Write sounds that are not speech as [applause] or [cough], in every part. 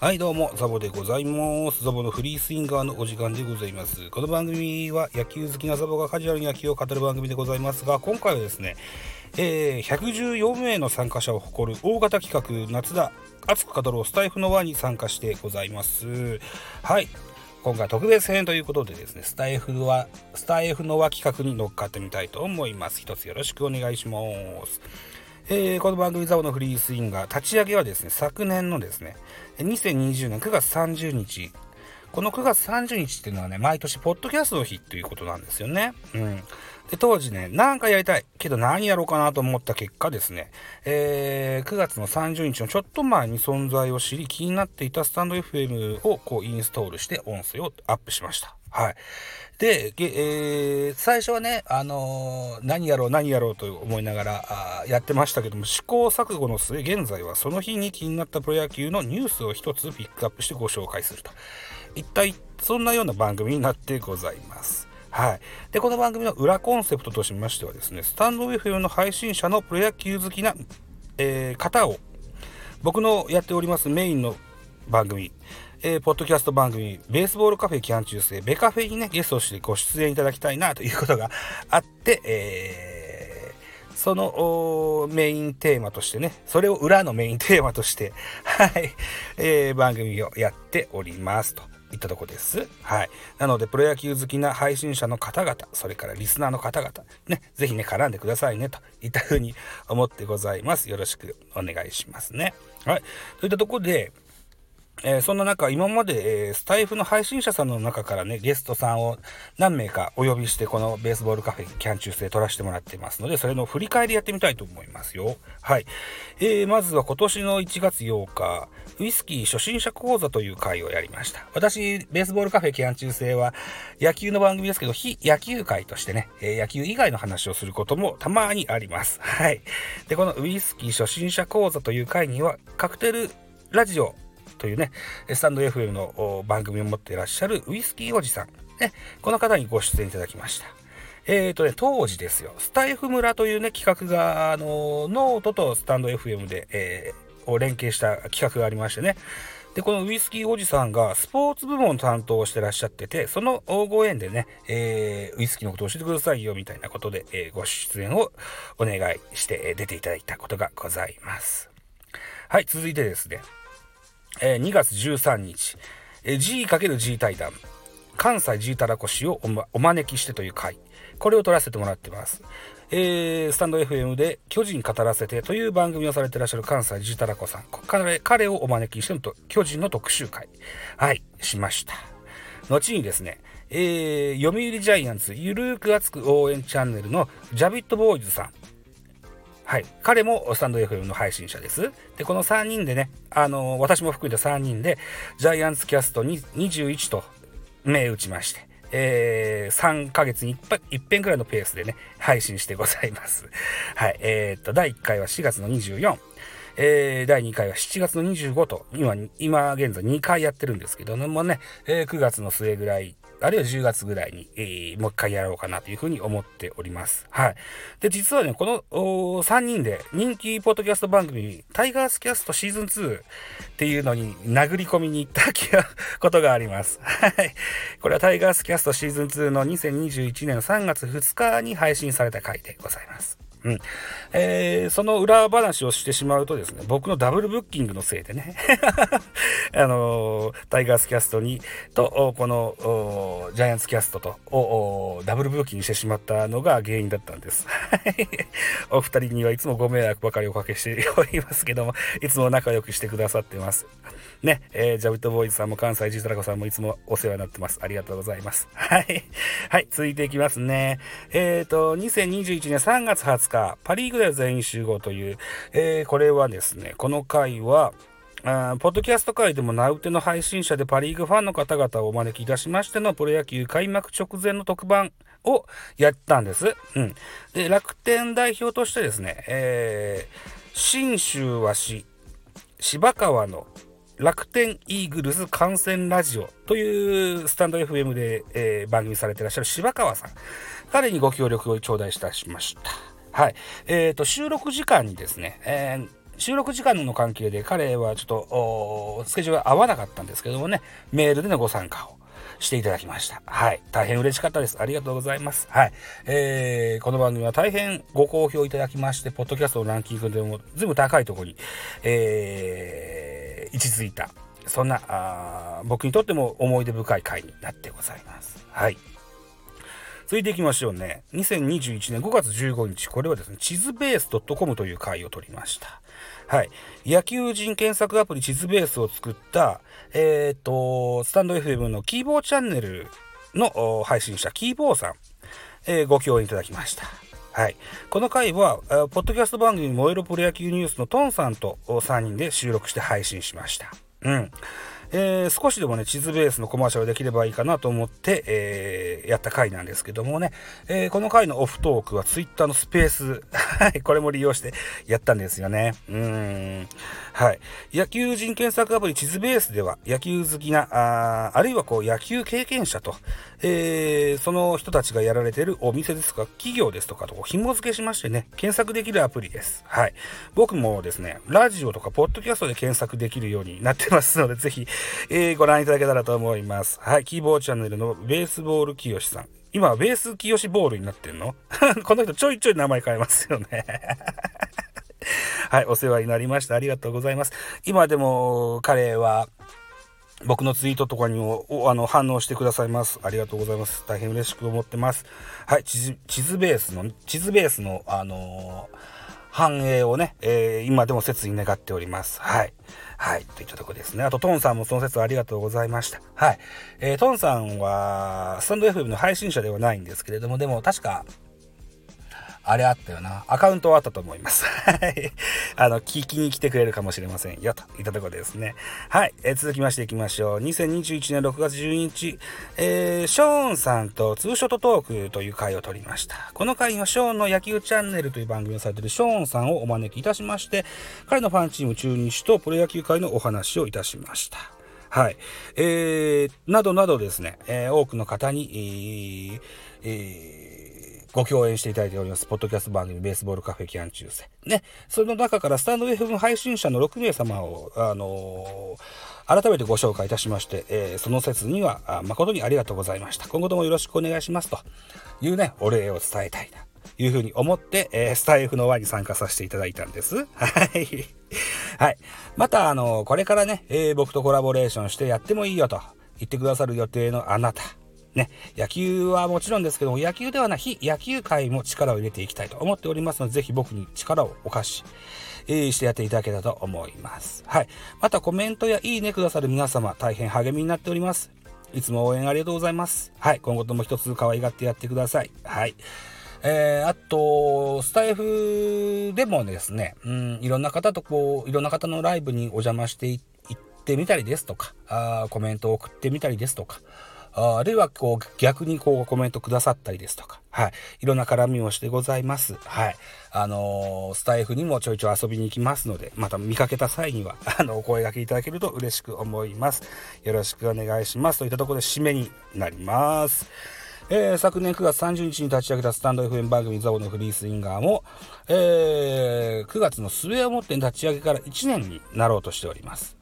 はいどうもザボでございますザボのフリースインガーのお時間でございますこの番組は野球好きなザボがカジュアルに野球を語る番組でございますが今回はですね、えー、114名の参加者を誇る大型企画夏だ熱く語ろうスタイフの輪に参加してございますはい今回特別編ということでですね、スタイフは、スタイフの輪企画に乗っかってみたいと思います。一つよろしくお願いします。えー、この番組ザボのフリースインガー立ち上げはですね、昨年のですね、2020年9月30日、この9月30日っていうのはね、毎年ポッドキャストの日っていうことなんですよね。うん。で、当時ね、なんかやりたい。けど何やろうかなと思った結果ですね、えー、9月の30日のちょっと前に存在を知り気になっていたスタンド FM をこうインストールして音声をアップしました。はい。で、えー、最初はね、あのー、何やろう何やろうと思いながらあやってましたけども、試行錯誤の末、現在はその日に気になったプロ野球のニュースを一つピックアップしてご紹介すると。一体、そんなような番組になってございます。はい。で、この番組の裏コンセプトとしましてはですね、スタンド FM の配信者のプロ野球好きな、えー、方を、僕のやっておりますメインの番組、えー、ポッドキャスト番組、ベースボールカフェキャン中世、ベカフェにね、ゲストとしてご出演いただきたいなということがあって、えー、そのメインテーマとしてね、それを裏のメインテーマとして、[laughs] はい、えー、番組をやっておりますと。いったとこです。はい。なので、プロ野球好きな配信者の方々、それからリスナーの方々、ね、ぜひね、絡んでくださいね、といったふうに思ってございます。よろしくお願いしますね。はい。といったとこで、えー、そんな中、今まで、えー、スタイフの配信者さんの中からね、ゲストさんを何名かお呼びして、このベースボールカフェキャン中世撮らせてもらってますので、それの振り返りやってみたいと思いますよ。はい。えー、まずは今年の1月8日、ウイスキー初心者講座という会をやりました。私、ベースボールカフェキャン中世は野球の番組ですけど、非野球会としてね、え野球以外の話をすることもたまにあります。はい。で、このウイスキー初心者講座という会には、カクテルラジオというね、スタンド FM の番組を持っていらっしゃるウイスキーおじさん、ね、この方にご出演いただきました。え、ー、とね、当時ですよ、スタエフ村というね、企画が、あの、ノートと stand.fm で、えー、を連携した企画がありましてね、で、このウイスキーおじさんがスポーツ部門担当してらっしゃってて、そのご縁でね、えー、ウイスキーのことを教えてくださいよ、みたいなことで、えー、ご出演をお願いして出ていただいたことがございます。はい、続いてですね、えー、2月13日、えー、G×G 対談、関西 G たらこしをお,、ま、お招きしてという回、これを撮らせてもらってます。えー、スタンド FM で巨人語らせてという番組をされてらっしゃる関西 G たらこさん、彼彼をお招きしてのと巨人の特集会、はい、しました。後にですね、えー、読売ジャイアンツゆるーく熱く応援チャンネルのジャビットボーイズさん、はい。彼もスタンド FM の配信者です。で、この3人でね、あのー、私も含めて3人で、ジャイアンツキャストに21と銘打ちまして、えー、3ヶ月に一遍くらいのペースでね、配信してございます。はい。えー、っと、第1回は4月の24、えー、第2回は7月の25と、今、今現在2回やってるんですけどもね、えー、9月の末ぐらいあるいは10月ぐらいに、えー、もう一回やろうかなというふうに思っております。はい。で、実はね、この3人で人気ポッドキャスト番組、タイガースキャストシーズン2っていうのに殴り込みに行ったことがあります。はい。これはタイガースキャストシーズン2の2021年3月2日に配信された回でございます。うん。えー、その裏話をしてしまうとですね、僕のダブルブッキングのせいでね、[laughs] あのー、タイガースキャストに、と、この、ジャイアンツキャストと、を、ダブルブッキングしてしまったのが原因だったんです。[laughs] お二人にはいつもご迷惑ばかりおかけしておりますけども、いつも仲良くしてくださってます。ね、えー、ジャビットボーイズさんも関西ジータラコさんもいつもお世話になってます。ありがとうございます。はい。はい、続いていきますね。えっ、ー、と、2021年3月20日、パリーグでは全員集合という、えー、これはですね、この回は、ポッドキャスト界でも名うての配信者でパ・リーグファンの方々をお招きいたしましてのプロ野球開幕直前の特番をやったんです。うん。で、楽天代表としてですね、えー、新州和紙、芝川の楽天イーグルス観戦ラジオというスタンド FM で、えー、番組されてらっしゃる柴川さん。彼にご協力を頂戴いたしました。はい。えっ、ー、と、収録時間にですね、えー収録時間の関係で彼はちょっとスケジュールが合わなかったんですけどもね、メールでのご参加をしていただきました。はい。大変嬉しかったです。ありがとうございます。はい。えー、この番組は大変ご好評いただきまして、ポッドキャストのランキングでも全部高いところに、えー、位置づいた、そんな、あ僕にとっても思い出深い回になってございます。はい。続いていきましょうね。2021年5月15日、これはですね、地図ベース .com という回を取りました。はい。野球人検索アプリ地図ベースを作った、えっ、ー、と、スタンド FM のキーボーチャンネルの配信者、キーボーさん、えー、ご共演いただきました。はい。この回は、ポッドキャスト番組燃えるプロ野球ニュースのトンさんと3人で収録して配信しました。うん。えー、少しでもね、地図ベースのコマーシャルできればいいかなと思って、えー、やった回なんですけどもね、えー、この回のオフトークは Twitter のスペース、[laughs] はい、これも利用してやったんですよね。うん。はい。野球人検索アプリ地図ベースでは、野球好きな、ああるいはこう、野球経験者と、え、その人たちがやられてるお店ですとか、企業ですとかと紐付けしましてね、検索できるアプリです。はい。僕もですね、ラジオとかポッドキャストで検索できるようになってますので、ぜひ、えー、ご覧いただけたらと思います。はい。キーボーチャンネルのベースボール清さん。今はベース清ボールになってんの？[laughs] この人ちょいちょい名前変えますよね [laughs] はい。お世話になりました。ありがとうございます。今でも彼は、僕のツイートとかにもあの反応してくださいます。ありがとうございます。大変嬉しく思ってます。はい。地図ベースの、地図ベースの、あのー、繁栄をね、えー、今でも切に願っております。はい。はい。といったとこですね。あと、トンさんもその説ありがとうございました。はい。えー、トンさんは、スタンド FM の配信者ではないんですけれども、でも確か、あれあったよな。アカウントはあったと思います。はい。あの、聞きに来てくれるかもしれませんよ。といったところですね。はい。えー、続きましていきましょう。2021年6月12日、えー、ショーンさんとツーショットトークという回を取りました。この回はショーンの野球チャンネルという番組をされているショーンさんをお招きいたしまして、彼のファンチーム中日とプロ野球界のお話をいたしました。はい。えー、などなどですね、えー、多くの方に、えー、えーご共演していただいております、ポッドキャスト番組、ベースボールカフェキャン中世。ね、その中からスタンド FM 配信者の6名様を、あのー、改めてご紹介いたしまして、えー、その説には誠にありがとうございました。今後ともよろしくお願いしますというね、お礼を伝えたいな。いうふうに思って、えー、スタイフの輪に参加させていただいたんです。はい。[laughs] はい。また、あのこれからね、え、僕とコラボレーションしてやってもいいよと言ってくださる予定のあなた。ね、野球はもちろんですけども、野球ではない非野球界も力を入れていきたいと思っておりますので、ぜひ僕に力をお貸し、えー、してやっていただけたと思います。はい。またコメントやいいねくださる皆様、大変励みになっております。いつも応援ありがとうございます。はい。今後とも一つ可愛がってやってください。はい。えー、あと、スタイフでもですね、うん、いろんな方とこう、いろんな方のライブにお邪魔していってみたりですとか、あコメントを送ってみたりですとか、あるいはこう逆にこうコメントくださったりですとか、はい。いろんな絡みをしてございます。はい。あのー、スタイフにもちょいちょい遊びに行きますので、また見かけた際には、[laughs] あの、お声掛けいただけると嬉しく思います。よろしくお願いします。といったところで締めになります。えー、昨年9月30日に立ち上げたスタンド FM 番組ザボのフリースインガーも、えー、9月の末をもって立ち上げから1年になろうとしております。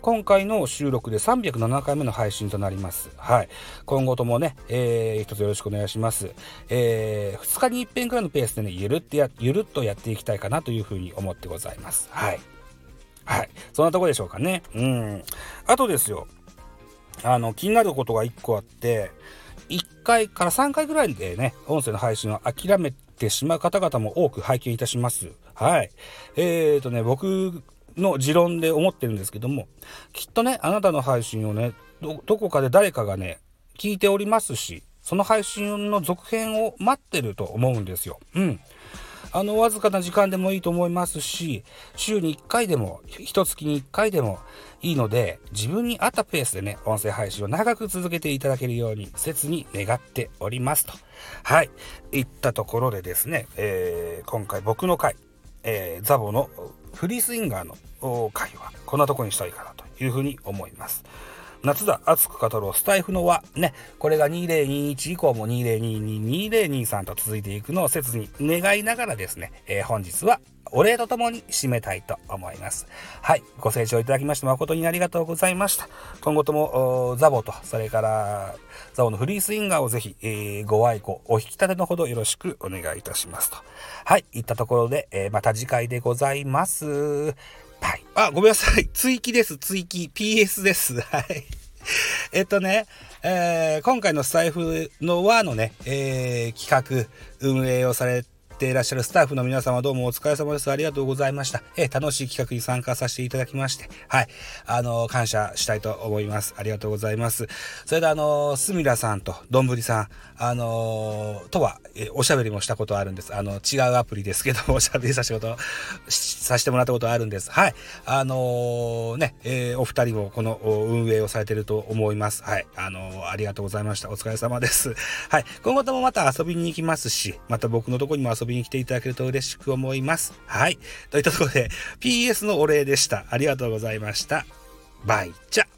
今回の収録で307回目の配信となります。はい。今後ともね、えー、一つよろしくお願いします。えー、2日に一遍くらいのペースでね、ゆるってや、ゆるっとやっていきたいかなというふうに思ってございます。はい。はい。そんなとこでしょうかね。うん。あとですよ。あの、気になることが1個あって、1回から3回ぐらいでね、音声の配信を諦めてしまう方々も多く拝見いたします。はい。えーとね、僕の持論で思ってるんですけども、きっとね、あなたの配信をね、ど、こかで誰かがね、聞いておりますし、その配信の続編を待ってると思うんですよ。うん。あの、わずかな時間でもいいと思いますし、週に1回でも、1月に1回でもいいので、自分に合ったペースでね、音声配信を長く続けていただけるように、切に願っておりますと。はい。いったところでですね、えー、今回僕の回、えー、ザボのフリースインガーの回はこんなとこにしたいかなというふうに思います。夏だ熱く語ろうスタイフの輪。ね、これが2021以降も2022、2023と続いていくのを切に願いながらですね、えー、本日はお礼とともに締めたいと思います。はい。ご清聴いただきまして誠にありがとうございました。今後とも、ザボと、それから、ザボのフリースインガーをぜひ、えー、ご愛顧、お引き立てのほどよろしくお願いいたしますと。はい。いったところで、えー、また次回でございます。はい。あ、ごめんなさい。追記です。追記。PS です。[laughs] はい。えっとね、えー、今回のスタイフの輪のね、えー、企画、運営をされていらっしゃるスタッフの皆様どうもお疲れ様です。ありがとうございました。え、楽しい企画に参加させていただきまして、はい、あの、感謝したいと思います。ありがとうございます。それであの、すみらさんとどんぶりさん、あの、とは、えおしゃべりもしたことあるんです。あの、違うアプリですけど、[laughs] おしゃべりさせてこと、させてもらったことあるんです。はい。あのね、えお二人もこの運営をされてると思います。はい。あのありがとうございました。お疲れ様です。はい。今後ともまた遊びに行きますし、また僕のとこにも遊びに来ていただけると嬉しく思います。はい。といったところで、PS のお礼でした。ありがとうございました。バイチャ